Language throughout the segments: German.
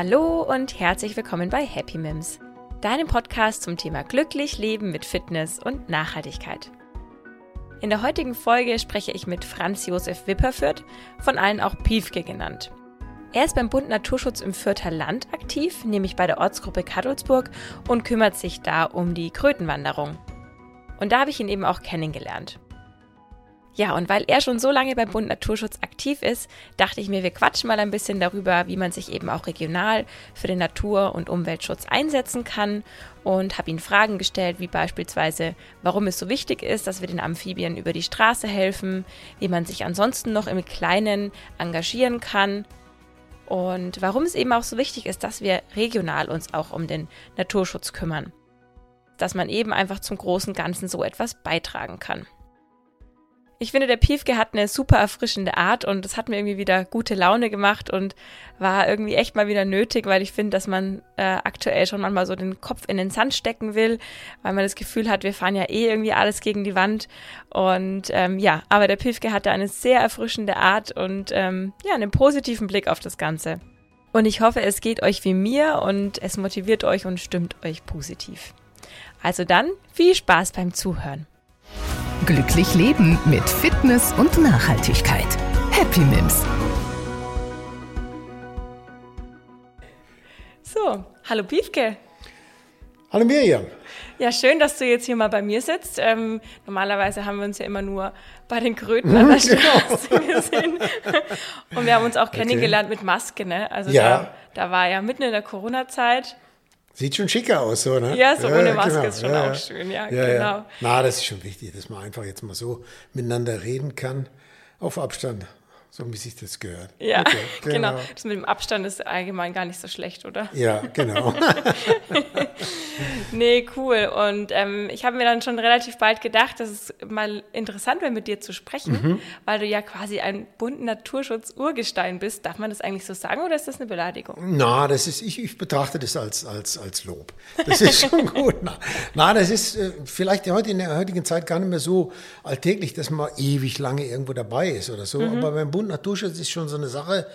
Hallo und herzlich willkommen bei Happy Mims, deinem Podcast zum Thema glücklich leben mit Fitness und Nachhaltigkeit. In der heutigen Folge spreche ich mit Franz Josef Wipperfürth, von allen auch Piefke genannt. Er ist beim Bund Naturschutz im Fürther Land aktiv, nämlich bei der Ortsgruppe Kadolsburg und kümmert sich da um die Krötenwanderung. Und da habe ich ihn eben auch kennengelernt. Ja, und weil er schon so lange beim Bund Naturschutz aktiv ist, dachte ich mir, wir quatschen mal ein bisschen darüber, wie man sich eben auch regional für den Natur- und Umweltschutz einsetzen kann und habe ihn Fragen gestellt, wie beispielsweise, warum es so wichtig ist, dass wir den Amphibien über die Straße helfen, wie man sich ansonsten noch im Kleinen engagieren kann und warum es eben auch so wichtig ist, dass wir regional uns auch um den Naturschutz kümmern. Dass man eben einfach zum großen Ganzen so etwas beitragen kann. Ich finde, der Piefke hat eine super erfrischende Art und das hat mir irgendwie wieder gute Laune gemacht und war irgendwie echt mal wieder nötig, weil ich finde, dass man äh, aktuell schon manchmal so den Kopf in den Sand stecken will, weil man das Gefühl hat, wir fahren ja eh irgendwie alles gegen die Wand. Und ähm, ja, aber der Piefke hatte eine sehr erfrischende Art und ähm, ja, einen positiven Blick auf das Ganze. Und ich hoffe, es geht euch wie mir und es motiviert euch und stimmt euch positiv. Also dann viel Spaß beim Zuhören. Glücklich leben mit Fitness und Nachhaltigkeit. Happy Mims. So, hallo Piefke. Hallo Miriam. Ja, schön, dass du jetzt hier mal bei mir sitzt. Ähm, normalerweise haben wir uns ja immer nur bei den Kröten an der Straße genau. gesehen. Und wir haben uns auch kennengelernt okay. mit Maske, ne? Also ja. da, da war ja mitten in der Corona-Zeit. Sieht schon schicker aus, so, ne? Ja, so ja, ohne Maske genau. ist schon ja, auch schön, ja, ja, genau. Na, das ist schon wichtig, dass man einfach jetzt mal so miteinander reden kann, auf Abstand so wie sich das gehört. Ja, okay, genau. genau. Das mit dem Abstand ist allgemein gar nicht so schlecht, oder? Ja, genau. nee, cool. Und ähm, ich habe mir dann schon relativ bald gedacht, dass es mal interessant wäre, mit dir zu sprechen, mhm. weil du ja quasi ein bunten Naturschutz-Urgestein bist. Darf man das eigentlich so sagen oder ist das eine Beleidigung? Na, das ist, ich, ich betrachte das als, als, als Lob. Das ist schon gut. Na, na, das ist äh, vielleicht heute in der heutigen Zeit gar nicht mehr so alltäglich, dass man ewig lange irgendwo dabei ist oder so. Mhm. Aber beim Bund Naturschutz ist schon so eine Sache,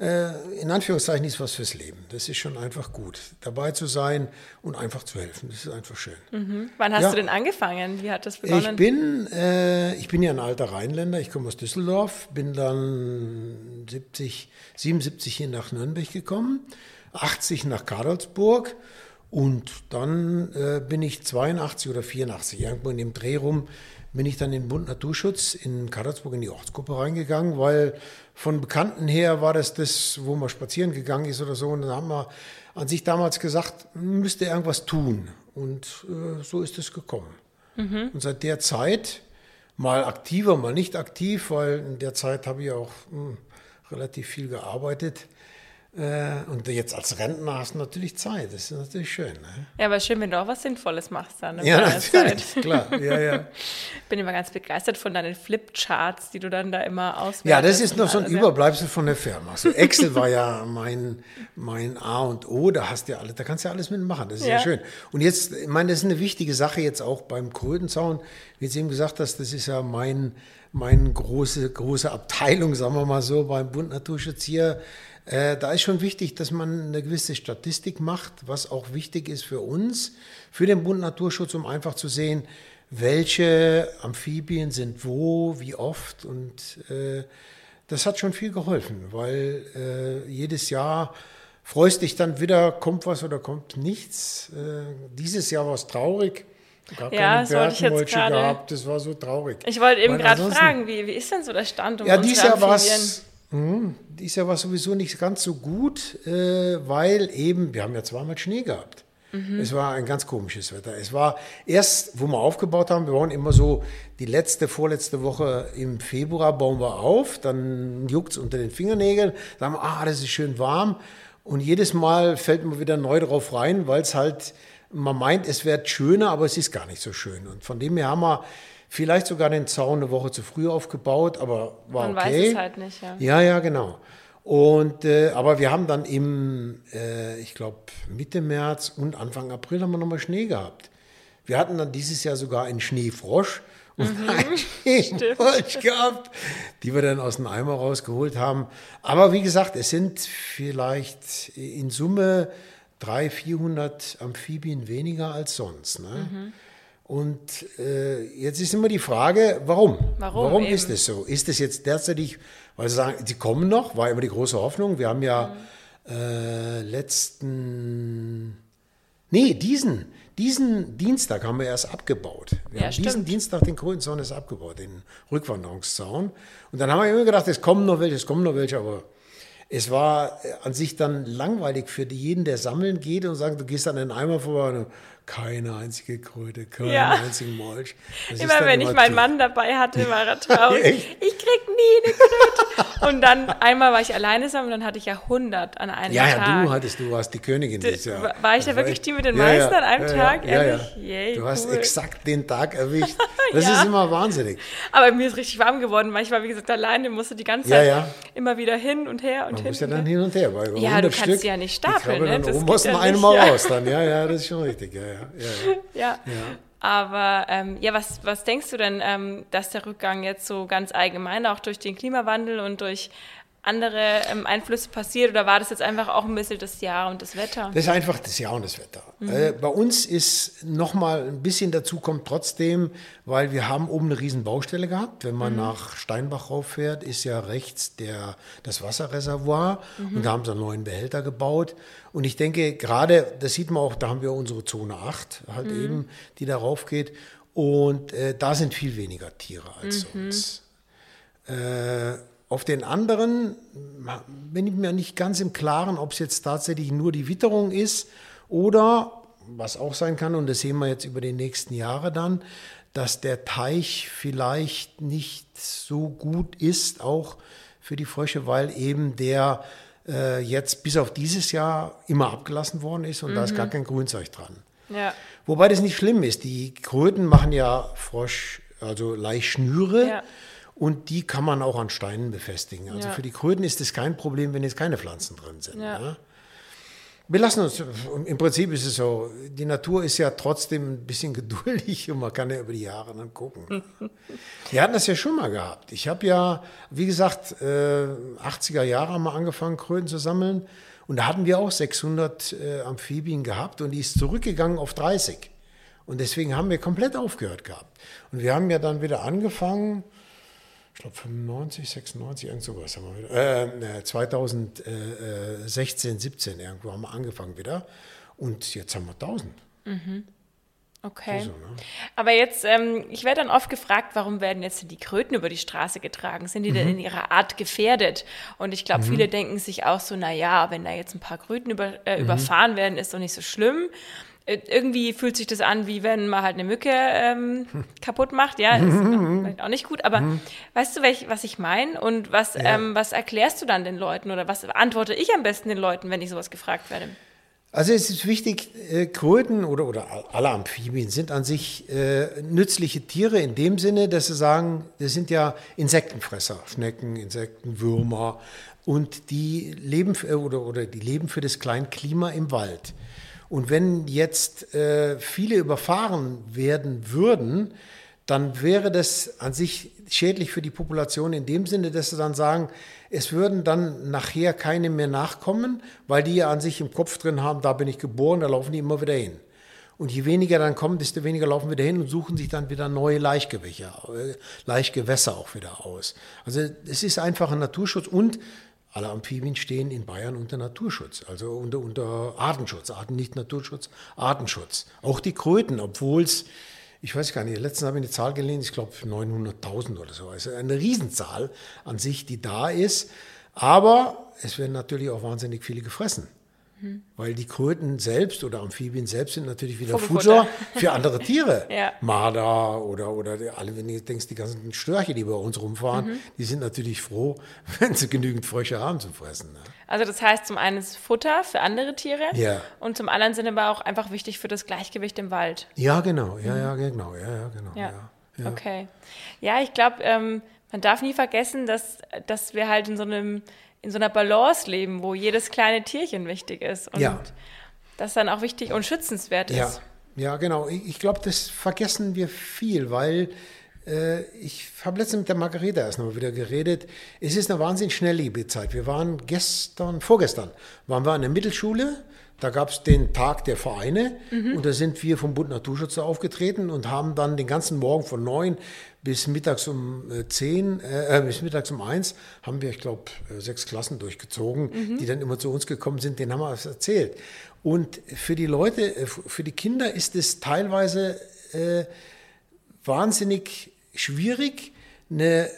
äh, in Anführungszeichen ist was fürs Leben. Das ist schon einfach gut, dabei zu sein und einfach zu helfen. Das ist einfach schön. Mhm. Wann hast ja. du denn angefangen? Wie hat das begonnen? Ich bin, äh, ich bin ja ein alter Rheinländer. Ich komme aus Düsseldorf, bin dann 70, 77 hier nach Nürnberg gekommen, 80 nach Kadolsburg und dann äh, bin ich 82 oder 84 irgendwo in dem Dreh rum bin ich dann in den Bund Naturschutz in Karlsburg in die Ortsgruppe reingegangen, weil von Bekannten her war das das, wo man spazieren gegangen ist oder so. Und dann haben wir an sich damals gesagt, müsste irgendwas tun. Und äh, so ist es gekommen. Mhm. Und seit der Zeit, mal aktiver, mal nicht aktiv, weil in der Zeit habe ich auch mh, hm, relativ viel gearbeitet, und jetzt als Rentner hast du natürlich Zeit. Das ist natürlich schön. Ne? Ja, aber schön, wenn du auch was Sinnvolles machst dann. Ja, natürlich, Zeit. klar. Ja, ja. Bin immer ganz begeistert von deinen Flipcharts, die du dann da immer auswählst. Ja, das ist noch so ein Überbleibsel von der Firma. Also Excel war ja mein, mein A und O. Da hast du ja alles, da kannst du ja alles mitmachen. Das ist ja. ja schön. Und jetzt, ich meine, das ist eine wichtige Sache jetzt auch beim Krötenzaun. Wie du eben gesagt hast, das ist ja mein, meine große, große Abteilung, sagen wir mal so, beim Bund Naturschutz hier äh, da ist schon wichtig, dass man eine gewisse Statistik macht, was auch wichtig ist für uns, für den Bund Naturschutz, um einfach zu sehen, welche Amphibien sind wo, wie oft. Und äh, das hat schon viel geholfen, weil äh, jedes Jahr freust dich dann wieder, kommt was oder kommt nichts. Äh, dieses Jahr war es traurig. Gar ja, keine Bergenmolche gehabt, das war so traurig. Ich wollte eben gerade fragen, wie, wie ist denn so der Stand um Ja, dieses Jahr war es Mhm. Dies Jahr war sowieso nicht ganz so gut, äh, weil eben, wir haben ja zweimal Schnee gehabt. Mhm. Es war ein ganz komisches Wetter. Es war erst, wo wir aufgebaut haben, wir bauen immer so die letzte, vorletzte Woche im Februar bauen wir auf, dann juckt es unter den Fingernägeln, sagen wir, ah, das ist schön warm. Und jedes Mal fällt man wieder neu drauf rein, weil es halt, man meint, es wird schöner, aber es ist gar nicht so schön. Und von dem her haben wir Vielleicht sogar den Zaun eine Woche zu früh aufgebaut, aber war Man okay. Man weiß es halt nicht, ja. Ja, ja, genau. Und, äh, aber wir haben dann im, äh, ich glaube, Mitte März und Anfang April haben wir nochmal Schnee gehabt. Wir hatten dann dieses Jahr sogar einen Schneefrosch und mhm, einen Mulch gehabt, die wir dann aus dem Eimer rausgeholt haben. Aber wie gesagt, es sind vielleicht in Summe 300, 400 Amphibien weniger als sonst. Ne? Mhm. Und äh, jetzt ist immer die Frage, warum? Warum, warum ist es so? Ist es jetzt derzeitig, weil Sie sagen, sie kommen noch, war immer die große Hoffnung. Wir haben ja mhm. äh, letzten, nee, diesen, diesen Dienstag haben wir erst abgebaut. Wir ja, haben stimmt. diesen Dienstag den Krönzaun ist abgebaut, den Rückwanderungszaun. Und dann haben wir immer gedacht, es kommen noch welche, es kommen noch welche, aber es war an sich dann langweilig für jeden, der sammeln geht und sagt, du gehst an den Eimer vorbei und keine einzige Kröte, keinen ja. einzigen Molch. Das immer wenn ich meinen Mann dabei hatte, war er traurig. ich krieg nie eine Kröte. und dann einmal war ich alleine zusammen und dann hatte ich ja 100 an einem ja, Tag. Ja, du hattest, du warst die Königin dieses Jahr. War ich da wirklich die mit den meisten ja, an einem Tag? Ja, ja. Yay, du hast exakt den Tag erwischt. Das ist immer wahnsinnig. Aber mir ist richtig warm geworden, weil ich war, wie gesagt, alleine, musste die ganze Zeit immer wieder hin und her und Man hin. muss ja dann hin und her. Weil ja, du kannst Stück, ja nicht stapeln. Ne? Das muss man einmal raus dann. Ja, ja, das ist schon richtig. ja. ja. ja. ja. Aber ähm, ja, was, was denkst du denn, ähm, dass der Rückgang jetzt so ganz allgemein auch durch den Klimawandel und durch andere ähm, Einflüsse passiert oder war das jetzt einfach auch ein bisschen das Jahr und das Wetter? Das ist einfach das Jahr und das Wetter. Mhm. Äh, bei uns ist nochmal ein bisschen dazu kommt trotzdem, weil wir haben oben eine riesen Baustelle gehabt. Wenn man mhm. nach Steinbach rauffährt, ist ja rechts der, das Wasserreservoir mhm. und da haben sie einen neuen Behälter gebaut. Und ich denke, gerade, das sieht man auch, da haben wir unsere Zone 8 halt mhm. eben, die darauf geht. Und äh, da sind viel weniger Tiere als mhm. sonst. Äh, auf den anderen bin ich mir nicht ganz im Klaren, ob es jetzt tatsächlich nur die Witterung ist oder, was auch sein kann, und das sehen wir jetzt über die nächsten Jahre dann, dass der Teich vielleicht nicht so gut ist, auch für die Frösche, weil eben der äh, jetzt bis auf dieses Jahr immer abgelassen worden ist und mhm. da ist gar mhm. kein Grünzeug dran. Ja. Wobei das nicht schlimm ist. Die Kröten machen ja Frosch, also Laichschnüre. Ja. Und die kann man auch an Steinen befestigen. Also ja. für die Kröten ist es kein Problem, wenn jetzt keine Pflanzen drin sind. Ja. Ja. Wir lassen uns, im Prinzip ist es so, die Natur ist ja trotzdem ein bisschen geduldig und man kann ja über die Jahre dann gucken. wir hatten das ja schon mal gehabt. Ich habe ja, wie gesagt, 80er äh, Jahre haben wir angefangen, Kröten zu sammeln. Und da hatten wir auch 600 äh, Amphibien gehabt und die ist zurückgegangen auf 30. Und deswegen haben wir komplett aufgehört gehabt. Und wir haben ja dann wieder angefangen, ich glaube 95, 96, irgend sowas haben wir wieder. Äh, 2016, 17 irgendwo haben wir angefangen wieder. Und jetzt haben wir 1000. Mhm. Okay. So, ne? Aber jetzt, ähm, ich werde dann oft gefragt, warum werden jetzt die Kröten über die Straße getragen? Sind die mhm. denn in ihrer Art gefährdet? Und ich glaube, mhm. viele denken sich auch so, na ja, wenn da jetzt ein paar Kröten über, äh, mhm. überfahren werden, ist doch nicht so schlimm. Äh, irgendwie fühlt sich das an, wie wenn man halt eine Mücke ähm, kaputt macht. Ja, ist vielleicht auch nicht gut. Aber mhm. weißt du, welch, was ich meine? Und was, ja. ähm, was erklärst du dann den Leuten oder was antworte ich am besten den Leuten, wenn ich sowas gefragt werde? Also es ist wichtig, äh, Kröten oder, oder alle Amphibien sind an sich äh, nützliche Tiere in dem Sinne, dass sie sagen, das sind ja Insektenfresser, Schnecken, Insekten, Würmer und die leben für, oder, oder die leben für das Kleinklima im Wald. Und wenn jetzt äh, viele überfahren werden würden, dann wäre das an sich schädlich für die Population in dem Sinne, dass sie dann sagen, es würden dann nachher keine mehr nachkommen, weil die ja an sich im Kopf drin haben, da bin ich geboren, da laufen die immer wieder hin. Und je weniger dann kommen, desto weniger laufen wieder hin und suchen sich dann wieder neue Laichgewässer, äh, Laichgewässer auch wieder aus. Also es ist einfach ein Naturschutz und alle Amphibien stehen in Bayern unter Naturschutz, also unter, unter Artenschutz, Arten nicht Naturschutz, Artenschutz. Auch die Kröten, obwohl es, ich weiß gar nicht, letztens habe ich eine Zahl gelesen, ich glaube 900.000 oder so. Also eine Riesenzahl an sich, die da ist. Aber es werden natürlich auch wahnsinnig viele gefressen. Mhm. Weil die Kröten selbst oder Amphibien selbst sind natürlich wieder Futter für andere Tiere. ja. Marder oder, oder alle, wenn du denkst, die ganzen Störche, die bei uns rumfahren, mhm. die sind natürlich froh, wenn sie genügend Frösche haben zum Fressen. Ne? Also das heißt, zum einen ist Futter für andere Tiere ja. und zum anderen sind aber auch einfach wichtig für das Gleichgewicht im Wald. Ja, genau, ja, ja, genau, ja, ja, genau. Ja. ja. Okay. Ja, ich glaube, ähm, man darf nie vergessen, dass, dass wir halt in so einem in so einer Balance leben, wo jedes kleine Tierchen wichtig ist und ja. das dann auch wichtig und schützenswert ist. Ja, ja genau. Ich, ich glaube, das vergessen wir viel, weil äh, ich habe letztens mit der Margareta erst noch mal wieder geredet. Es ist eine wahnsinnig schnelllebige Zeit. Wir waren gestern, vorgestern, waren wir an der Mittelschule. Da gab es den Tag der Vereine mhm. und da sind wir vom Bund Naturschutz aufgetreten und haben dann den ganzen Morgen von neun bis mittags um äh, zehn, äh, bis mittags um eins haben wir, ich glaube, äh, sechs Klassen durchgezogen, mhm. die dann immer zu uns gekommen sind, denen haben wir was erzählt. Und für die Leute, äh, für die Kinder ist es teilweise äh, wahnsinnig schwierig, eine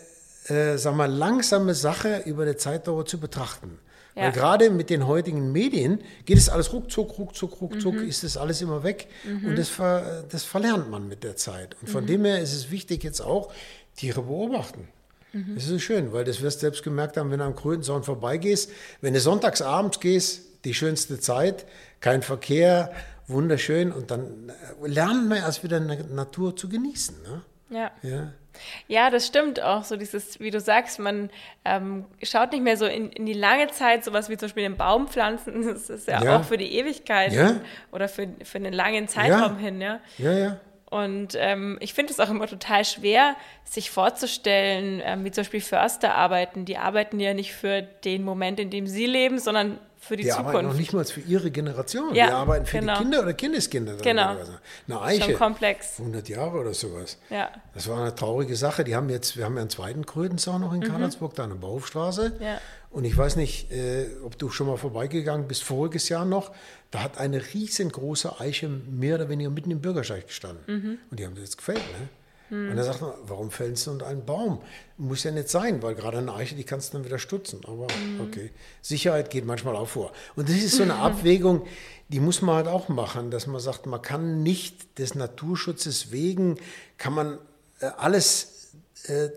äh, sagen wir, langsame Sache über eine Zeitdauer zu betrachten. Ja. Weil gerade mit den heutigen Medien geht es alles ruckzuck, ruckzuck, ruckzuck, mhm. ist das alles immer weg. Mhm. Und das, ver, das verlernt man mit der Zeit. Und von mhm. dem her ist es wichtig jetzt auch, Tiere beobachten. Mhm. Das ist so schön, weil das wirst du selbst gemerkt haben, wenn du am Krötenzaun vorbeigehst. Wenn du sonntags abends gehst, die schönste Zeit, kein Verkehr, wunderschön. Und dann äh, lernen wir erst wieder Natur zu genießen. Ne? Ja. ja. Ja, das stimmt auch. So dieses, wie du sagst, man ähm, schaut nicht mehr so in, in, die lange Zeit, sowas wie zum Beispiel den Baumpflanzen. Das ist ja, ja. auch für die Ewigkeit ja. oder für, für einen langen Zeitraum hin. Ja, ja. ja. Und ähm, ich finde es auch immer total schwer, sich vorzustellen, ähm, wie zum Beispiel Förster arbeiten. Die arbeiten ja nicht für den Moment, in dem sie leben, sondern für die, die Zukunft. arbeiten noch nicht mal für ihre Generation. Ja, die arbeiten für genau. die Kinder oder Kindeskinder. Genau. Eine Eiche. Schon komplex. 100 Jahre oder sowas. Ja. Das war eine traurige Sache. Die haben jetzt, wir haben ja einen zweiten Krötenzaun noch in mhm. Karlsburg, da an der Bauhofstraße. Ja. Und ich weiß nicht, äh, ob du schon mal vorbeigegangen bist, voriges Jahr noch. Da hat eine riesengroße Eiche mehr oder weniger mitten im Bürgersteig gestanden. Mhm. Und die haben das jetzt gefällt, ne? Mhm. Und er sagt man, warum fällst du unter einen Baum? Muss ja nicht sein, weil gerade eine Eiche, die kannst du dann wieder stutzen. Aber mhm. okay, Sicherheit geht manchmal auch vor. Und das ist so eine Abwägung, die muss man halt auch machen, dass man sagt, man kann nicht des Naturschutzes wegen, kann man äh, alles äh, äh,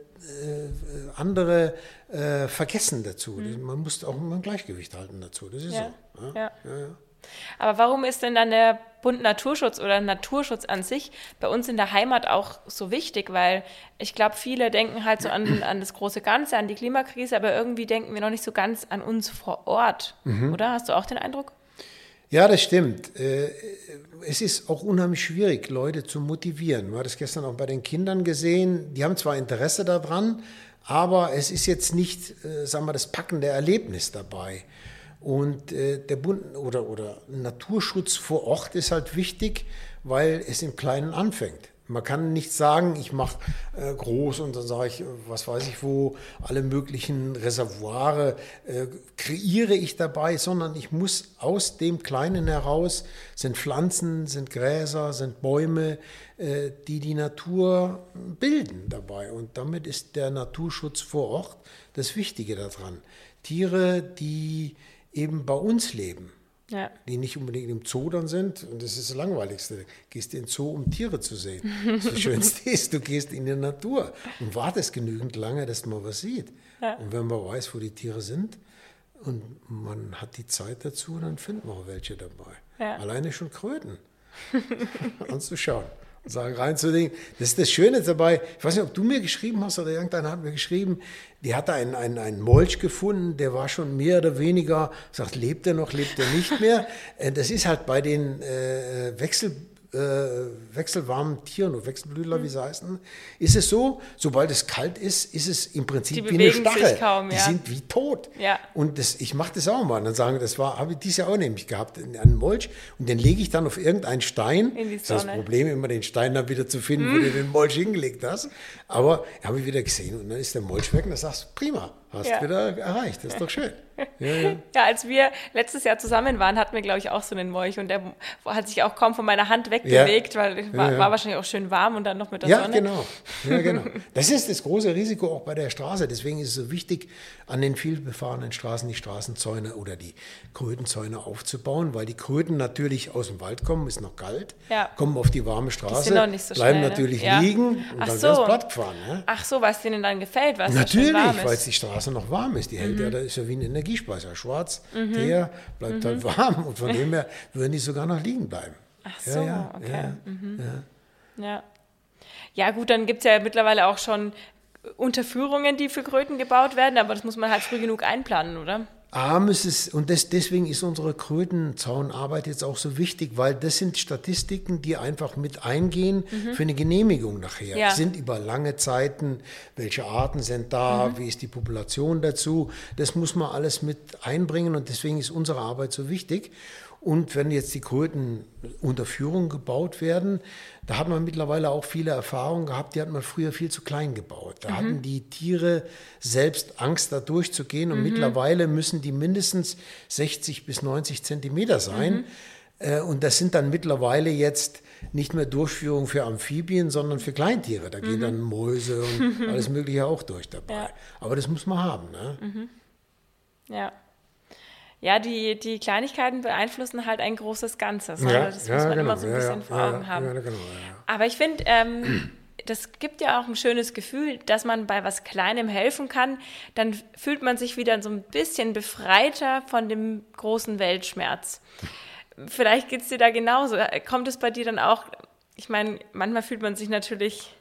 andere äh, vergessen dazu. Mhm. Man muss auch ein Gleichgewicht halten dazu. Das ist ja. so. Ja. Ja, aber warum ist denn dann der Bund Naturschutz oder Naturschutz an sich bei uns in der Heimat auch so wichtig? Weil ich glaube, viele denken halt so an, an das große Ganze, an die Klimakrise, aber irgendwie denken wir noch nicht so ganz an uns vor Ort. Mhm. Oder? Hast du auch den Eindruck? Ja, das stimmt. Äh, es ist auch unheimlich schwierig, Leute zu motivieren. Man hat es gestern auch bei den Kindern gesehen. Die haben zwar Interesse daran, aber es ist jetzt nicht, äh, sagen wir, das packende Erlebnis dabei. Und äh, der Bund oder, oder Naturschutz vor Ort ist halt wichtig, weil es im Kleinen anfängt. Man kann nicht sagen, ich mache äh, groß und dann sage ich, was weiß ich wo, alle möglichen Reservoire äh, kreiere ich dabei, sondern ich muss aus dem Kleinen heraus, sind Pflanzen, sind Gräser, sind Bäume, äh, die die Natur bilden dabei. Und damit ist der Naturschutz vor Ort das Wichtige daran. Tiere, die eben bei uns leben. Ja. Die nicht unbedingt im Zoo dann sind. Und das ist das Langweiligste. Du gehst in den Zoo, um Tiere zu sehen. Das Schönste ist, du gehst in die Natur und wartest genügend lange, dass man was sieht. Ja. Und wenn man weiß, wo die Tiere sind und man hat die Zeit dazu, dann finden wir auch welche dabei. Ja. Alleine schon Kröten anzuschauen sagen, reinzulegen. Das ist das Schöne dabei. Ich weiß nicht, ob du mir geschrieben hast oder irgendeiner hat mir geschrieben, die hatte einen, einen, einen Molch gefunden, der war schon mehr oder weniger, sagt, lebt er noch, lebt er nicht mehr. Äh, das ist halt bei den äh, Wechsel äh, wechselwarmen Tieren oder Wechselblütler, mhm. wie sie heißen, ist es so, sobald es kalt ist, ist es im Prinzip wie eine Stachel. Kaum, ja. Die sind wie tot. Ja. Und das, ich mache das auch mal. Und dann sagen, das war, habe ich dieses Jahr auch nämlich gehabt, einen Molch. Und den lege ich dann auf irgendeinen Stein. In die Sonne. Das ist das Problem, immer den Stein dann wieder zu finden, mhm. wo du den Molch hingelegt hast. Aber habe ich wieder gesehen und dann ist der Molch weg und dann sagst du, prima, hast ja. wieder erreicht. Das ist doch schön. Ja, ja. ja, als wir letztes Jahr zusammen waren, hatten wir, glaube ich, auch so einen Molch und der hat sich auch kaum von meiner Hand wegbewegt, weil es war, war, wahrscheinlich auch schön warm und dann noch mit der Sonne. Genau. Ja, genau. Das ist das große Risiko auch bei der Straße. Deswegen ist es so wichtig, an den vielbefahrenen Straßen die Straßenzäune oder die Krötenzäune aufzubauen, weil die Kröten natürlich aus dem Wald kommen, ist noch kalt, kommen auf die warme Straße, die so bleiben schnell, ne? natürlich ne? liegen und Ach dann so. werden platt gefahren. Ne? Ach so, was denen dann gefällt, was Natürlich, weil die Straße noch warm ist. Die hält mhm. ja, da ist ja wie ein Energiespeicher. Schwarz, mhm. der bleibt halt mhm. halt warm und von dem her würden die sogar noch liegen bleiben. Ach so, ja, ja, okay. Ja, mhm. ja. ja. ja. gut, dann gibt es ja mittlerweile auch schon Unterführungen, die für Kröten gebaut werden, aber das muss man halt früh genug einplanen, oder? A muss es, und das, deswegen ist unsere Krötenzaunarbeit jetzt auch so wichtig, weil das sind Statistiken, die einfach mit eingehen mhm. für eine Genehmigung nachher. Ja. Sind über lange Zeiten, welche Arten sind da, mhm. wie ist die Population dazu. Das muss man alles mit einbringen und deswegen ist unsere Arbeit so wichtig. Und wenn jetzt die Kröten unter Führung gebaut werden, da hat man mittlerweile auch viele Erfahrungen gehabt, die hat man früher viel zu klein gebaut. Da mhm. hatten die Tiere selbst Angst, da durchzugehen und mhm. mittlerweile müssen die mindestens 60 bis 90 Zentimeter sein. Mhm. Und das sind dann mittlerweile jetzt nicht mehr Durchführung für Amphibien, sondern für Kleintiere. Da gehen mhm. dann Mäuse und alles Mögliche auch durch dabei. Ja. Aber das muss man haben. Ne? Mhm. Ja ja, die, die Kleinigkeiten beeinflussen halt ein großes Ganzes. Ja, das ja, muss man genau, immer so ein bisschen vor Augen haben. Genau, Aber ich finde, ähm, das gibt ja auch ein schönes Gefühl, dass man bei was Kleinem helfen kann. Dann fühlt man sich wieder so ein bisschen befreiter von dem großen Weltschmerz. Vielleicht geht es dir da genauso. Kommt es bei dir dann auch, ich meine, manchmal fühlt man sich natürlich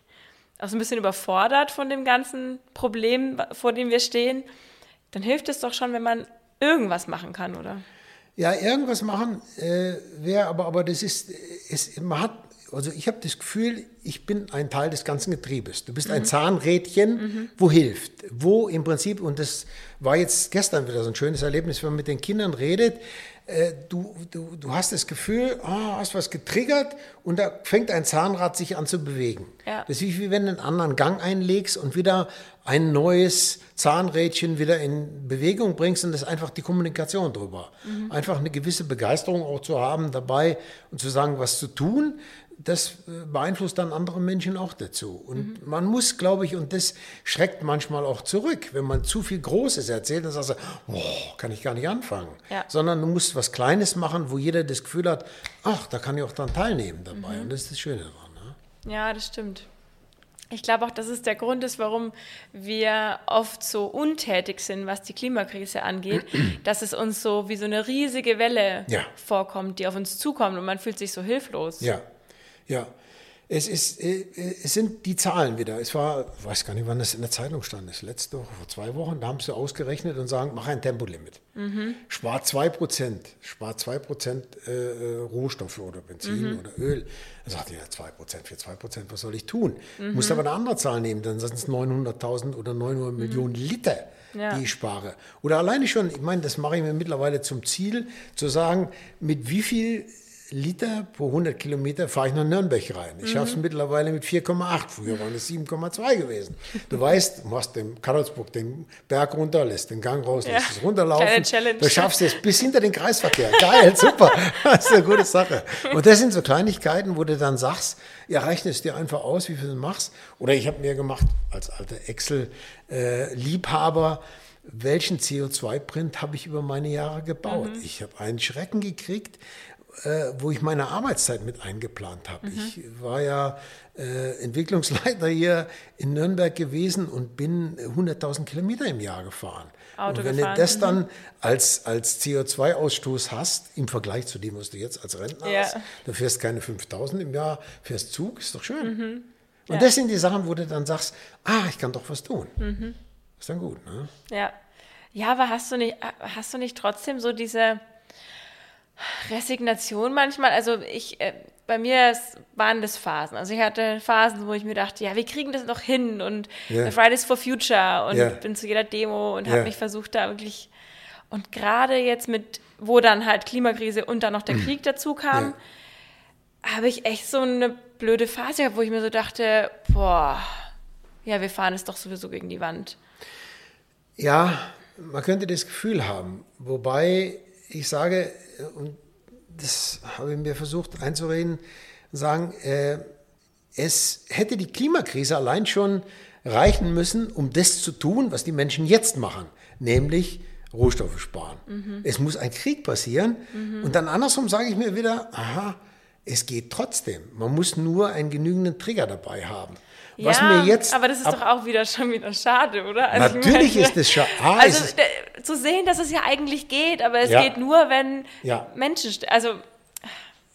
auch so ein bisschen überfordert von dem ganzen Problem, vor dem wir stehen. Dann hilft es doch schon, wenn man irgendwas machen kann, oder? Ja, irgendwas machen äh, wäre, aber, aber das ist, es, man hat, also ich habe das Gefühl, ich bin ein Teil des ganzen Getriebes. Du bist mhm. ein Zahnrädchen, mhm. wo hilft, wo im Prinzip, und das war jetzt gestern wieder so ein schönes Erlebnis, wenn man mit den Kindern redet, äh, du, du, du hast das Gefühl, oh, hast was getriggert und da fängt ein Zahnrad sich an zu bewegen. Ja. Das ist wie wenn du einen anderen Gang einlegst und wieder ein neues Zahnrädchen wieder in Bewegung bringst und das ist einfach die Kommunikation drüber. Mhm. Einfach eine gewisse Begeisterung auch zu haben dabei und zu sagen, was zu tun, das äh, beeinflusst dann andere Menschen auch dazu. Und mhm. man muss, glaube ich, und das schreckt manchmal auch zurück, wenn man zu viel Großes erzählt, dann sagst du, boah, kann ich gar nicht anfangen. Ja. Sondern du musst was Kleines machen, wo jeder das Gefühl hat, ach, da kann ich auch dann teilnehmen dabei. Mhm. Und das ist das Schöne daran. Ne? Ja, das stimmt. Ich glaube auch, dass es der Grund ist, warum wir oft so untätig sind, was die Klimakrise angeht, dass es uns so wie so eine riesige Welle ja. vorkommt, die auf uns zukommt und man fühlt sich so hilflos. Ja, ja. Es, ist, äh, es sind die Zahlen wieder. Es war, ich weiß gar nicht, wann das in der Zeitung stand, das letzte Woche, vor zwei Wochen, da haben sie ausgerechnet und sagen, mach ein Tempolimit. Mhm. Spar 2%, spar 2% äh, äh, Rohstoffe oder Benzin mhm. oder Öl. Dann sagt ihr, ja, 2% für 2%, was soll ich tun? Mhm. Musst aber eine andere Zahl nehmen, dann sind es 900.000 oder 900 mhm. Millionen Liter, ja. die ich spare. Oder alleine schon, ich meine, das mache ich mir mittlerweile zum Ziel, zu sagen, mit wie viel Liter pro 100 Kilometer fahre ich nach Nürnberg rein. Ich mhm. schaffe es mittlerweile mit 4,8. Früher waren es 7,2 gewesen. Du weißt, du machst den Karlsburg den Berg runter, lässt den Gang raus, lässt es runterlaufen. Du schaffst es bis hinter den Kreisverkehr. Geil, super. Das ist eine gute Sache. Und das sind so Kleinigkeiten, wo du dann sagst, ja, rechne es dir einfach aus, wie viel du machst. Oder ich habe mir gemacht, als alter Excel-Liebhaber, welchen CO2-Print habe ich über meine Jahre gebaut? Mhm. Ich habe einen Schrecken gekriegt, äh, wo ich meine Arbeitszeit mit eingeplant habe. Mhm. Ich war ja äh, Entwicklungsleiter hier in Nürnberg gewesen und bin 100.000 Kilometer im Jahr gefahren. Auto und wenn gefahren. du das dann mhm. als, als CO2-Ausstoß hast, im Vergleich zu dem, was du jetzt als Rentner ja. hast, du fährst keine 5.000 im Jahr, fährst Zug, ist doch schön. Mhm. Und ja. das sind die Sachen, wo du dann sagst, ah, ich kann doch was tun. Mhm. Ist dann gut, ne? Ja. Ja, aber hast du nicht, hast du nicht trotzdem so diese Resignation manchmal. Also ich, äh, bei mir waren das Phasen. Also ich hatte Phasen, wo ich mir dachte, ja, wir kriegen das noch hin und yeah. Fridays for Future und yeah. bin zu jeder Demo und yeah. habe mich versucht da wirklich und gerade jetzt mit, wo dann halt Klimakrise und dann noch der Krieg dazu kam, habe ich echt so eine blöde Phase gehabt, wo ich mir so dachte, boah, ja, wir fahren es doch sowieso gegen die Wand. Ja, man könnte das Gefühl haben, wobei ich sage, und das habe ich mir versucht einzureden, sagen, äh, es hätte die Klimakrise allein schon reichen müssen, um das zu tun, was die Menschen jetzt machen, nämlich Rohstoffe sparen. Mhm. Es muss ein Krieg passieren. Mhm. Und dann andersrum sage ich mir wieder, aha, es geht trotzdem. Man muss nur einen genügenden Trigger dabei haben. Was ja, mir jetzt aber das ist doch auch wieder schon wieder schade, oder? Also natürlich meine, ist es schade. Ah, also zu sehen, dass es ja eigentlich geht, aber es ja. geht nur, wenn ja. Menschen, also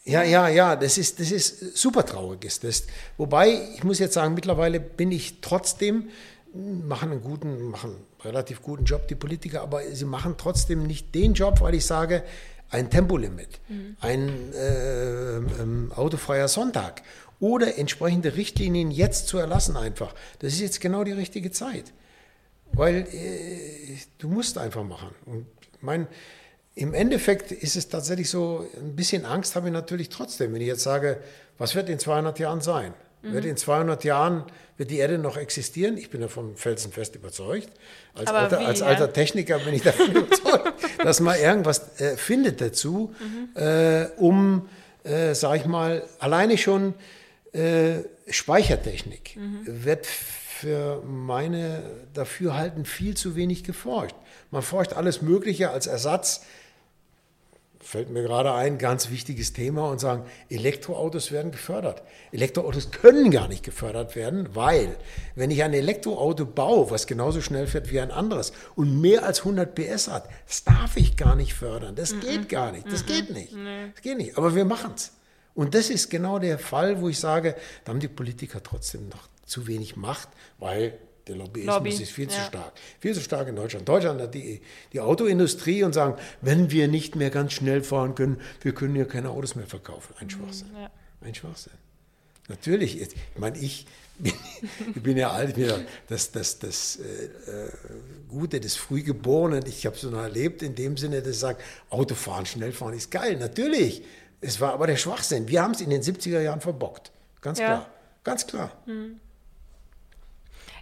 ja, ja, ja, das ist, das ist super traurig ist das. Wobei, ich muss jetzt sagen, mittlerweile bin ich trotzdem, machen einen guten, machen relativ guten Job, die Politiker, aber sie machen trotzdem nicht den Job, weil ich sage, ein Tempolimit, mhm. ein äh, ähm, autofreier Sonntag oder entsprechende Richtlinien jetzt zu erlassen einfach. Das ist jetzt genau die richtige Zeit. Weil äh, du musst einfach machen. Und mein, im Endeffekt ist es tatsächlich so, ein bisschen Angst habe ich natürlich trotzdem, wenn ich jetzt sage, was wird in 200 Jahren sein? Mhm. Wird in 200 Jahren, wird die Erde noch existieren? Ich bin davon felsenfest überzeugt. Als, alter, wie, als ja? alter, Techniker bin ich davon überzeugt, dass man irgendwas äh, findet dazu, mhm. äh, um, äh, sag ich mal, alleine schon äh, Speichertechnik mhm. wird für meine Dafürhalten viel zu wenig geforscht. Man forscht alles Mögliche als Ersatz fällt mir gerade ein, ganz wichtiges Thema und sagen, Elektroautos werden gefördert. Elektroautos können gar nicht gefördert werden, weil wenn ich ein Elektroauto baue, was genauso schnell fährt wie ein anderes und mehr als 100 PS hat, das darf ich gar nicht fördern. Das -mm. geht gar nicht. Das mm geht nicht. Nee. Das geht nicht. Aber wir machen es. Und das ist genau der Fall, wo ich sage, da haben die Politiker trotzdem noch zu wenig Macht, weil der Lobbyismus Lobby. ist viel ja. zu stark. Viel zu stark in Deutschland. Deutschland hat die, die Autoindustrie und sagen, wenn wir nicht mehr ganz schnell fahren können, wir können ja keine Autos mehr verkaufen. Ein Schwachsinn. Ja. Ein Schwachsinn. Natürlich, ich meine, ich bin, ich bin ja alt, mir das, das, das äh, äh, Gute des Frühgeborenen, ich habe es noch erlebt in dem Sinne, dass ich sage, Autofahren, Schnellfahren ist geil. Natürlich. Es war aber der Schwachsinn. Wir haben es in den 70er Jahren verbockt. Ganz ja. klar. Ganz klar. Mhm.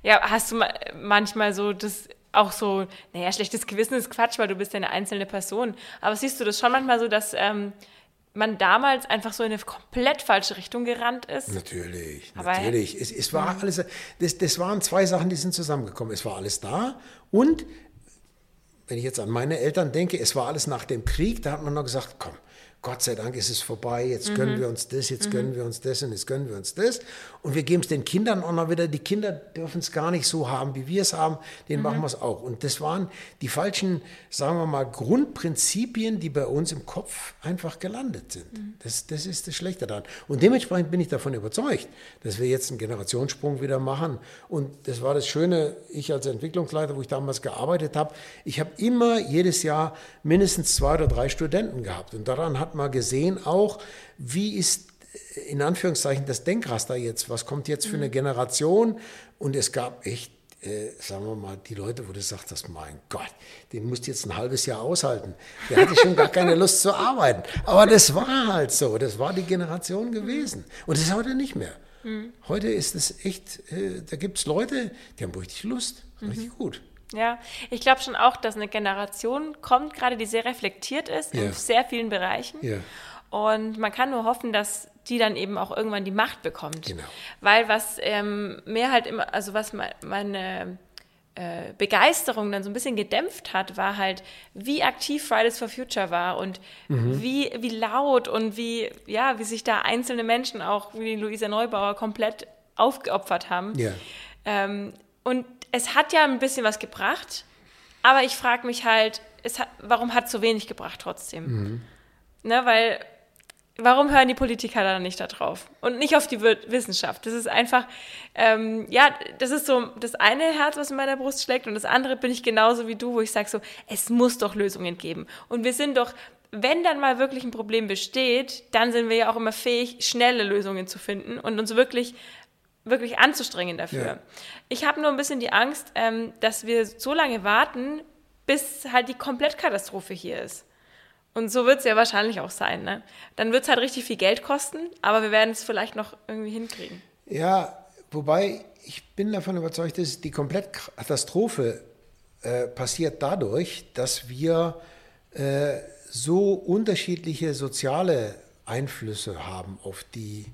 Ja, hast du manchmal so das auch so, naja, schlechtes Gewissen ist Quatsch, weil du bist ja eine einzelne Person. Aber siehst du das schon manchmal so, dass ähm, man damals einfach so in eine komplett falsche Richtung gerannt ist? Natürlich, Aber natürlich. Es, es war mhm. alles, das, das waren zwei Sachen, die sind zusammengekommen. Es war alles da und wenn ich jetzt an meine Eltern denke, es war alles nach dem Krieg, da hat man noch gesagt, komm, Gott sei Dank ist es vorbei, jetzt mhm. gönnen wir uns das, jetzt mhm. gönnen wir uns das und jetzt gönnen wir uns das. Und wir geben es den Kindern auch noch wieder, die Kinder dürfen es gar nicht so haben, wie wir es haben, denen mhm. machen wir es auch. Und das waren die falschen, sagen wir mal, Grundprinzipien, die bei uns im Kopf einfach gelandet sind. Mhm. Das, das ist das Schlechte daran. Und dementsprechend bin ich davon überzeugt, dass wir jetzt einen Generationssprung wieder machen. Und das war das Schöne, ich als Entwicklungsleiter, wo ich damals gearbeitet habe, ich habe immer jedes Jahr mindestens zwei oder drei Studenten gehabt. Und daran hat man gesehen auch, wie ist in Anführungszeichen das Denkraster jetzt, was kommt jetzt für eine mhm. Generation? Und es gab echt, äh, sagen wir mal, die Leute, wo du sagst, mein Gott, den musst du jetzt ein halbes Jahr aushalten. Der hatte schon gar keine Lust zu arbeiten. Aber das war halt so, das war die Generation gewesen. Und das ist heute nicht mehr. Mhm. Heute ist es echt, äh, da gibt es Leute, die haben richtig Lust, richtig mhm. gut. Ja, ich glaube schon auch, dass eine Generation kommt, gerade die sehr reflektiert ist ja. in sehr vielen Bereichen. Ja. Und man kann nur hoffen, dass die dann eben auch irgendwann die Macht bekommt. Genau. Weil was ähm, mehr halt immer, also was meine äh, Begeisterung dann so ein bisschen gedämpft hat, war halt, wie aktiv Fridays for Future war und mhm. wie, wie laut und wie, ja, wie sich da einzelne Menschen auch, wie Luisa Neubauer, komplett aufgeopfert haben. Ja. Ähm, und es hat ja ein bisschen was gebracht, aber ich frage mich halt, hat, warum hat es so wenig gebracht trotzdem? Mhm. Ne, weil, warum hören die Politiker da nicht darauf? Und nicht auf die Wissenschaft. Das ist einfach, ähm, ja, das ist so das eine Herz, was in meiner Brust schlägt und das andere bin ich genauso wie du, wo ich sage so, es muss doch Lösungen geben. Und wir sind doch, wenn dann mal wirklich ein Problem besteht, dann sind wir ja auch immer fähig, schnelle Lösungen zu finden und uns wirklich wirklich anzustrengen dafür. Ja. Ich habe nur ein bisschen die Angst, ähm, dass wir so lange warten, bis halt die Komplettkatastrophe hier ist. Und so wird es ja wahrscheinlich auch sein. Ne? Dann wird es halt richtig viel Geld kosten, aber wir werden es vielleicht noch irgendwie hinkriegen. Ja, wobei ich bin davon überzeugt, dass die Komplettkatastrophe äh, passiert dadurch, dass wir äh, so unterschiedliche soziale Einflüsse haben auf die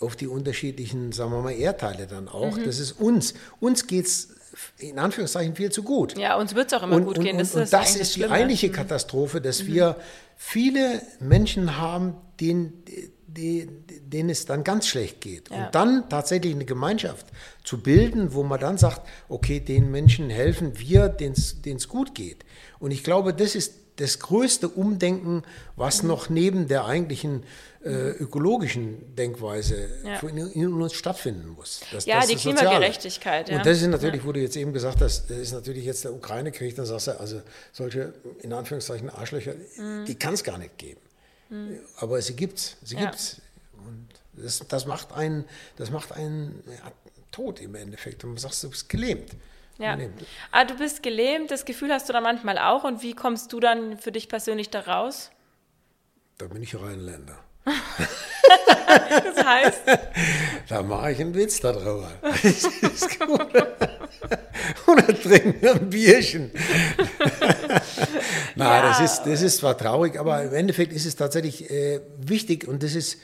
auf die unterschiedlichen, sagen wir mal, Erdteile dann auch. Mhm. Das ist uns. Uns geht es in Anführungszeichen viel zu gut. Ja, uns wird es auch immer und, gut gehen. Das und, ist, das, ist die eigentliche mhm. Katastrophe, dass mhm. wir viele Menschen haben, denen, denen es dann ganz schlecht geht. Ja. Und dann tatsächlich eine Gemeinschaft zu bilden, wo man dann sagt, okay, den Menschen helfen wir, denen es gut geht. Und ich glaube, das ist das größte Umdenken, was mhm. noch neben der eigentlichen äh, ökologischen Denkweise ja. in, in, uns stattfinden muss. Das, ja, das die Klimagerechtigkeit. Ja. Und das ist natürlich, ja. wo du jetzt eben gesagt hast, das ist natürlich jetzt der Ukraine-Krieg, dann sagst du, also solche, in Anführungszeichen, Arschlöcher, mhm. die kann es gar nicht geben. Mhm. Aber sie gibt's, sie gibt's. Und das, das macht einen, das macht einen tot im Endeffekt. Und man sagt, du bist gelähmt. Ja. Ah, du bist gelähmt, das Gefühl hast du da manchmal auch. Und wie kommst du dann für dich persönlich da raus? Da bin ich Rheinländer. das heißt? Da mache ich einen Witz darüber. Das ist gut. Oder trinken ein Bierchen. Na, ja. das, ist, das ist zwar traurig, aber im Endeffekt ist es tatsächlich äh, wichtig und das ist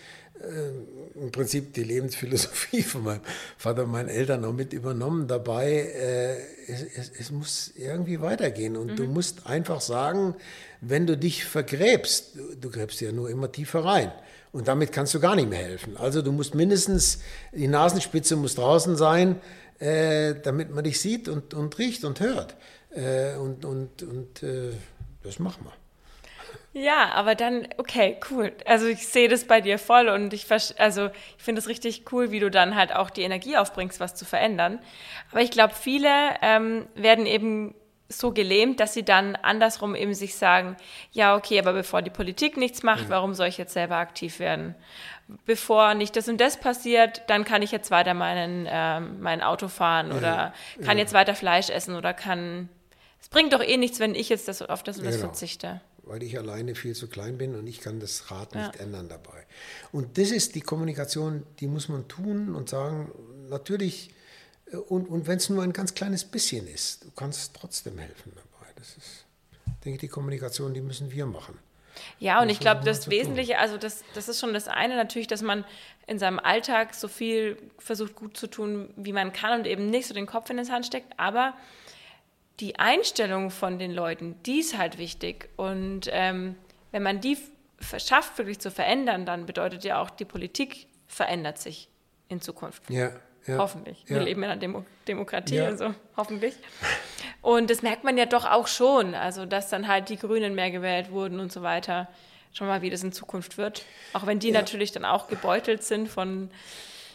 äh, im Prinzip die Lebensphilosophie von meinem Vater und meinen Eltern auch mit übernommen dabei. Äh, es, es, es, muss irgendwie weitergehen und mhm. du musst einfach sagen, wenn du dich vergräbst, du, du gräbst ja nur immer tiefer rein. Und damit kannst du gar nicht mehr helfen. Also du musst mindestens, die Nasenspitze muss draußen sein, äh, damit man dich sieht und, und riecht und hört. Äh, und und, und äh, das machen wir. Ja, aber dann, okay, cool. Also ich sehe das bei dir voll und ich, also ich finde es richtig cool, wie du dann halt auch die Energie aufbringst, was zu verändern. Aber ich glaube, viele ähm, werden eben so gelähmt, dass sie dann andersrum eben sich sagen, ja, okay, aber bevor die Politik nichts macht, mhm. warum soll ich jetzt selber aktiv werden? Bevor nicht das und das passiert, dann kann ich jetzt weiter meinen, äh, mein Auto fahren oder ja. kann jetzt weiter Fleisch essen oder kann. Es bringt doch eh nichts, wenn ich jetzt das, auf das und das genau. verzichte. Weil ich alleine viel zu klein bin und ich kann das Rad nicht ja. ändern dabei. Und das ist die Kommunikation, die muss man tun und sagen, natürlich und, und wenn es nur ein ganz kleines bisschen ist, du kannst trotzdem helfen dabei. Das ist, denke ich, die Kommunikation, die müssen wir machen. Ja, und ich glaube, das Wesentliche, also das, das ist schon das eine natürlich, dass man in seinem Alltag so viel versucht gut zu tun, wie man kann und eben nicht so den Kopf in den Sand steckt, aber die Einstellung von den Leuten, die ist halt wichtig. Und ähm, wenn man die schafft, wirklich zu verändern, dann bedeutet ja auch, die Politik verändert sich in Zukunft. Ja. Ja. Hoffentlich. Wir leben in einer Demo Demokratie ja. und so, hoffentlich. Und das merkt man ja doch auch schon, also dass dann halt die Grünen mehr gewählt wurden und so weiter. Schon mal, wie das in Zukunft wird. Auch wenn die ja. natürlich dann auch gebeutelt sind von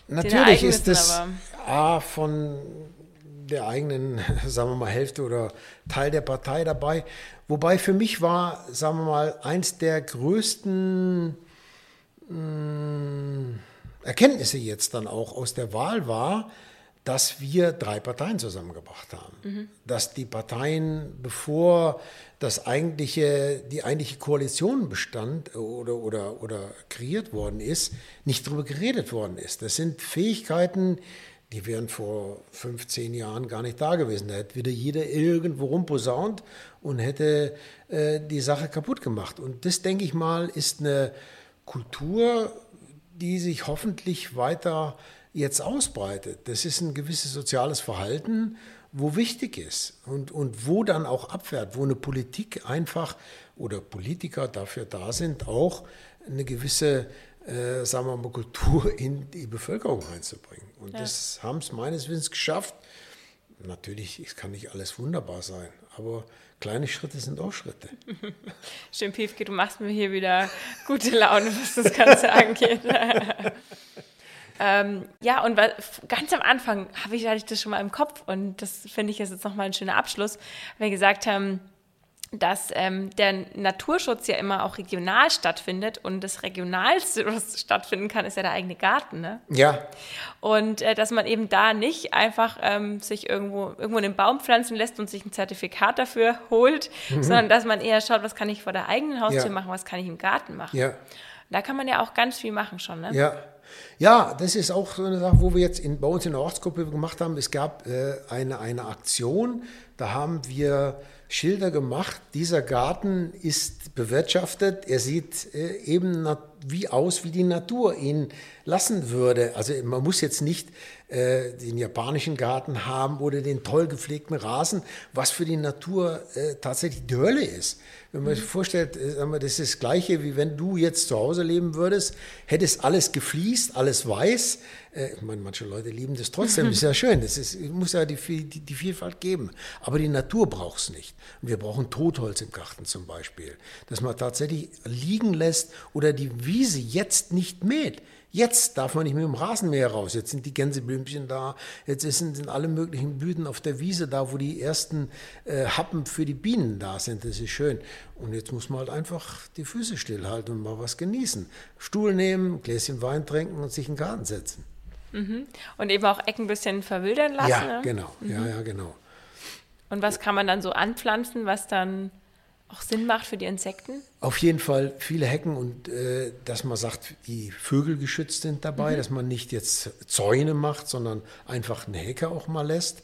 Natürlich ist das A, von der eigenen, sagen wir mal, Hälfte oder Teil der Partei dabei. Wobei für mich war, sagen wir mal, eins der größten mh, hm, Erkenntnisse jetzt dann auch aus der Wahl war, dass wir drei Parteien zusammengebracht haben. Mhm. Dass die Parteien, bevor das eigentliche, die eigentliche Koalition bestand oder, oder, oder kreiert worden ist, nicht darüber geredet worden ist. Das sind Fähigkeiten, die wären vor 15 Jahren gar nicht da gewesen. Da hätte wieder jeder irgendwo rumposaunt und hätte äh, die Sache kaputt gemacht. Und das, denke ich mal, ist eine Kultur, die sich hoffentlich weiter jetzt ausbreitet. Das ist ein gewisses soziales Verhalten, wo wichtig ist und, und wo dann auch abfährt, wo eine Politik einfach oder Politiker dafür da sind, auch eine gewisse, äh, sagen wir mal, Kultur in die Bevölkerung reinzubringen. Und ja. das haben es meines Wissens geschafft. Natürlich, es kann nicht alles wunderbar sein, aber kleine Schritte sind auch Schritte. Schön, Piefke, du machst mir hier wieder gute Laune, was das Ganze angeht. ähm, ja, und ganz am Anfang habe ich, hatte ich das schon mal im Kopf und das finde ich jetzt nochmal ein schöner Abschluss, weil wir gesagt haben, dass ähm, der Naturschutz ja immer auch regional stattfindet und das Regionalste, was stattfinden kann, ist ja der eigene Garten. Ne? Ja. Und äh, dass man eben da nicht einfach ähm, sich irgendwo, irgendwo einen Baum pflanzen lässt und sich ein Zertifikat dafür holt, mhm. sondern dass man eher schaut, was kann ich vor der eigenen Haustür ja. machen, was kann ich im Garten machen. Ja. Da kann man ja auch ganz viel machen schon. Ne? Ja. Ja, das ist auch so eine Sache, wo wir jetzt in, bei uns in der Ortsgruppe gemacht haben. Es gab äh, eine, eine Aktion, da haben wir Schilder gemacht. Dieser Garten ist bewirtschaftet. Er sieht äh, eben wie aus, wie die Natur ihn lassen würde. Also man muss jetzt nicht äh, den japanischen Garten haben oder den toll gepflegten Rasen, was für die Natur äh, tatsächlich die Hölle ist. Wenn man sich vorstellt, äh, das ist das Gleiche, wie wenn du jetzt zu Hause leben würdest, hättest alles gefliest, alles weiß. Äh, ich meine, manche Leute lieben das trotzdem, das ist ja schön, es muss ja die, die, die, Vielfalt geben. Aber die Natur braucht es nicht. Und wir brauchen Totholz im Garten zum Beispiel, dass man tatsächlich liegen lässt oder die Wiese jetzt nicht mäht. Jetzt darf man nicht mit dem Rasenmäher raus. Jetzt sind die Gänseblümchen da. Jetzt sind, sind alle möglichen Blüten auf der Wiese da, wo die ersten äh, Happen für die Bienen da sind. Das ist schön. Und jetzt muss man halt einfach die Füße stillhalten und mal was genießen. Stuhl nehmen, Gläschen Wein trinken und sich in den Garten setzen. Mhm. Und eben auch Ecken ein bisschen verwildern lassen. Ja, ne? genau. Mhm. Ja, ja, genau. Und was kann man dann so anpflanzen, was dann auch Sinn macht für die Insekten? Auf jeden Fall viele Hecken und äh, dass man sagt, die Vögel geschützt sind dabei, mhm. dass man nicht jetzt Zäune macht, sondern einfach eine Hecke auch mal lässt.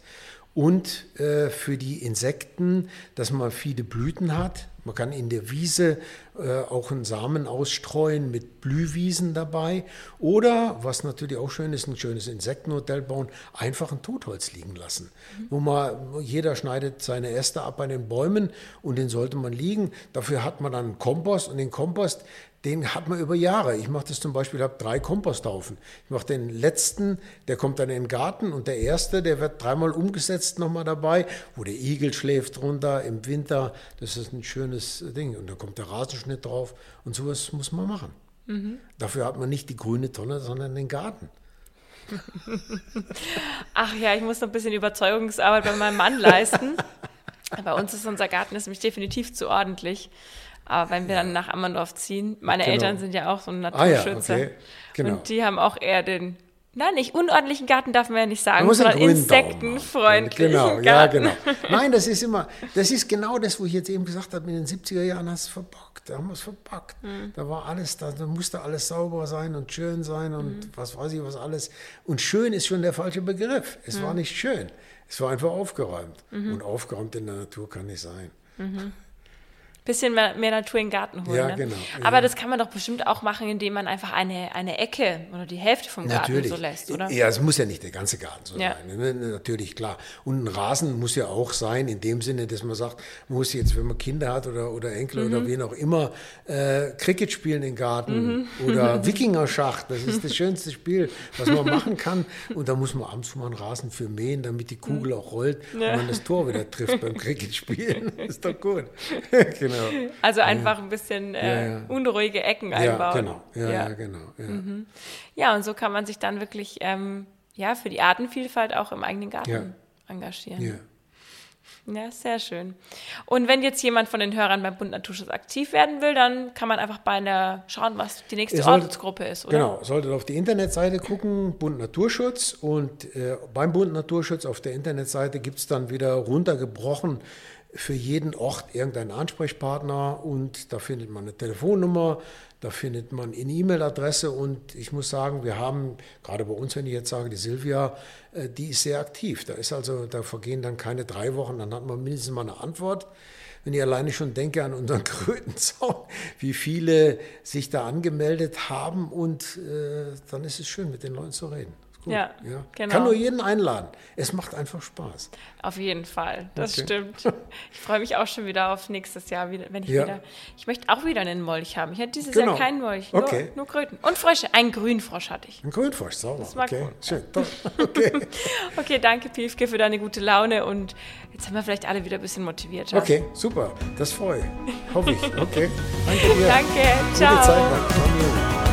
Und äh, für die Insekten, dass man viele Blüten hat, man kann in der Wiese äh, auch einen Samen ausstreuen mit Blühwiesen dabei. Oder, was natürlich auch schön ist, ein schönes Insektenhotel bauen, einfach ein Totholz liegen lassen. Mhm. Wo man, jeder schneidet seine Äste ab an den Bäumen und den sollte man liegen. Dafür hat man dann einen Kompost und den Kompost, den hat man über Jahre. Ich mache das zum Beispiel, ich habe drei Komposthaufen. Ich mache den letzten, der kommt dann in den Garten und der erste, der wird dreimal umgesetzt nochmal dabei, wo der Igel schläft drunter im Winter. Das ist ein schönes Ding. Und dann kommt der Rasenschnitt drauf und sowas muss man machen. Mhm. Dafür hat man nicht die grüne Tonne, sondern den Garten. Ach ja, ich muss noch ein bisschen Überzeugungsarbeit bei meinem Mann leisten. Bei uns ist unser Garten ist nämlich definitiv zu ordentlich. Aber wenn wir dann nach Ammerndorf ziehen, meine genau. Eltern sind ja auch so ein Naturschützer. Ah, ja, okay. genau. Und die haben auch eher den, nein, nicht unordentlichen Garten darf man ja nicht sagen, sondern insektenfreundlichen Genau, Garten. ja, genau. Nein, das ist immer, das ist genau das, wo ich jetzt eben gesagt habe, in den 70er Jahren hast du verbockt, da haben wir es verbockt. Mhm. Da war alles, da, da, musste alles sauber sein und schön sein und mhm. was weiß ich was alles. Und schön ist schon der falsche Begriff. Es mhm. war nicht schön. Es war einfach aufgeräumt. Mhm. Und aufgeräumt in der Natur kann nicht sein. Bisschen mehr, mehr, Natur in den Garten holen. Ja, ne? genau. Aber ja. das kann man doch bestimmt auch machen, indem man einfach eine, eine Ecke oder die Hälfte vom Garten Natürlich. so lässt, oder? Ja, es muss ja nicht der ganze Garten so ja. sein. Ne? Natürlich, klar. Und ein Rasen muss ja auch sein, in dem Sinne, dass man sagt, man muss jetzt, wenn man Kinder hat oder, oder Enkel mhm. oder wen auch immer, äh, Cricket spielen im Garten mhm. oder Wikingerschach. Das ist das schönste Spiel, was man machen kann. Und da muss man abends mal einen Rasen für mähen, damit die Kugel mhm. auch rollt ja. und man das Tor wieder trifft beim Cricket spielen. ist doch gut. genau. Genau. Also einfach ein bisschen äh, ja, ja. unruhige Ecken einbauen. Genau. Ja, ja. genau. Ja. Mhm. ja, und so kann man sich dann wirklich ähm, ja, für die Artenvielfalt auch im eigenen Garten engagieren. Ja. Ja, sehr schön. Und wenn jetzt jemand von den Hörern beim Bund Naturschutz aktiv werden will, dann kann man einfach bei einer schauen, was die nächste sollte, Ortsgruppe ist, oder? Genau, solltet auf die Internetseite gucken, Bund Naturschutz. Und äh, beim Bund Naturschutz auf der Internetseite gibt es dann wieder runtergebrochen für jeden Ort irgendeinen Ansprechpartner und da findet man eine Telefonnummer, da findet man eine E-Mail-Adresse und ich muss sagen, wir haben, gerade bei uns, wenn ich jetzt sage, die Silvia, äh, die ist sehr aktiv. Da ist also, da vergehen dann keine drei Wochen, dann hat man mindestens mal eine Antwort. Wenn ich alleine schon denke an unseren Krötenzaun, wie viele sich da angemeldet haben und äh, dann ist es schön, mit den Leuten zu reden. Gut, ja, ja, genau. Kann nur jeden einladen. Es macht einfach Spaß. Auf jeden Fall, das okay. stimmt. Ich freue mich auch schon wieder auf nächstes Jahr, wenn ich ja. wieder. Ich möchte auch wieder einen Molch haben. Ich hatte dieses genau. Jahr keinen Molch, nur, okay. nur Kröten. Und Frösche. Ein Grünfrosch hatte ich. Ein Grünfrosch, sauber. Das war okay. cool. Schön. Okay. okay, danke, Piefke, für deine gute Laune. Und jetzt haben wir vielleicht alle wieder ein bisschen motiviert. Okay, super. Das freue ich. Hoffe ich. Okay. Danke dir. Danke. Ciao. Gute Zeit.